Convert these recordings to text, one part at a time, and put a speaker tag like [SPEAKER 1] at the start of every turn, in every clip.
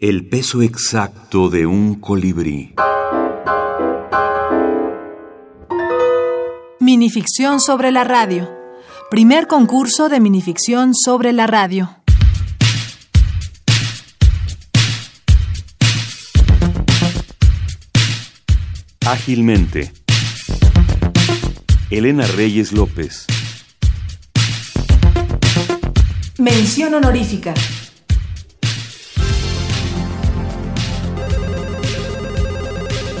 [SPEAKER 1] El peso exacto de un colibrí.
[SPEAKER 2] Minificción sobre la radio. Primer concurso de minificción sobre la radio.
[SPEAKER 1] Ágilmente. Elena Reyes López.
[SPEAKER 2] Mención honorífica.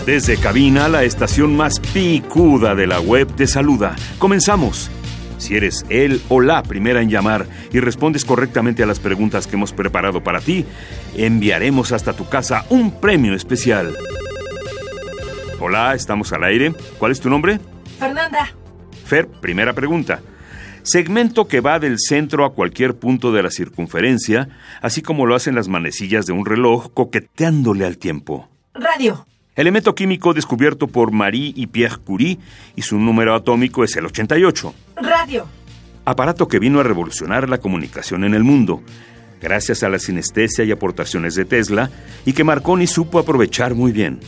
[SPEAKER 1] Desde cabina, la estación más picuda de la web te saluda. Comenzamos. Si eres él o la primera en llamar y respondes correctamente a las preguntas que hemos preparado para ti, enviaremos hasta tu casa un premio especial. Hola, estamos al aire. ¿Cuál es tu nombre?
[SPEAKER 2] Fernanda.
[SPEAKER 1] Fer, primera pregunta. Segmento que va del centro a cualquier punto de la circunferencia, así como lo hacen las manecillas de un reloj coqueteándole al tiempo.
[SPEAKER 2] Radio.
[SPEAKER 1] Elemento químico descubierto por Marie y Pierre Curie y su número atómico es el 88.
[SPEAKER 2] Radio.
[SPEAKER 1] Aparato que vino a revolucionar la comunicación en el mundo, gracias a la sinestesia y aportaciones de Tesla, y que Marconi supo aprovechar muy bien.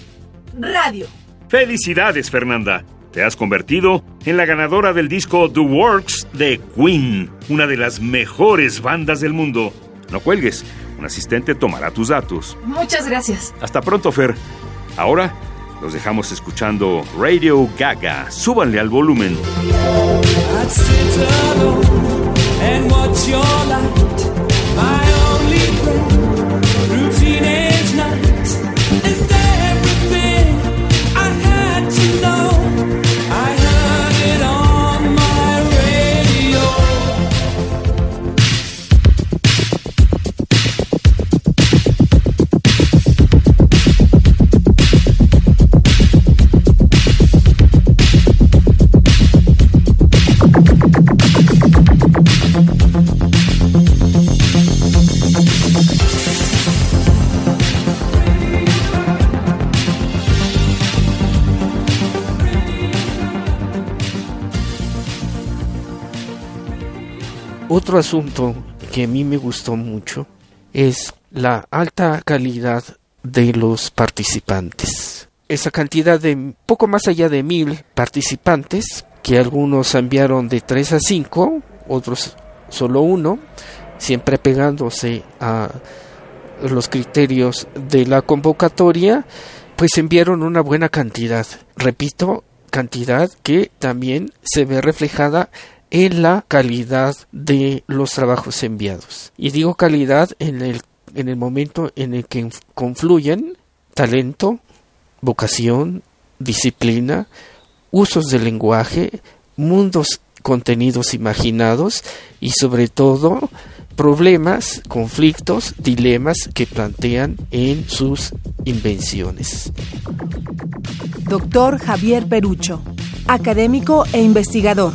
[SPEAKER 2] Radio.
[SPEAKER 1] ¡Felicidades, Fernanda! Te has convertido en la ganadora del disco The Works de Queen, una de las mejores bandas del mundo. No cuelgues, un asistente tomará tus datos.
[SPEAKER 2] Muchas gracias.
[SPEAKER 1] Hasta pronto, Fer. Ahora los dejamos escuchando Radio Gaga. Súbanle al volumen.
[SPEAKER 3] Otro asunto que a mí me gustó mucho es la alta calidad de los participantes. Esa cantidad de poco más allá de mil participantes, que algunos enviaron de 3 a 5, otros solo uno, siempre pegándose a los criterios de la convocatoria, pues enviaron una buena cantidad. Repito, cantidad que también se ve reflejada en la calidad de los trabajos enviados. Y digo calidad en el, en el momento en el que confluyen talento, vocación, disciplina, usos del lenguaje, mundos contenidos imaginados y sobre todo problemas, conflictos, dilemas que plantean en sus invenciones.
[SPEAKER 2] Doctor Javier Perucho, académico e investigador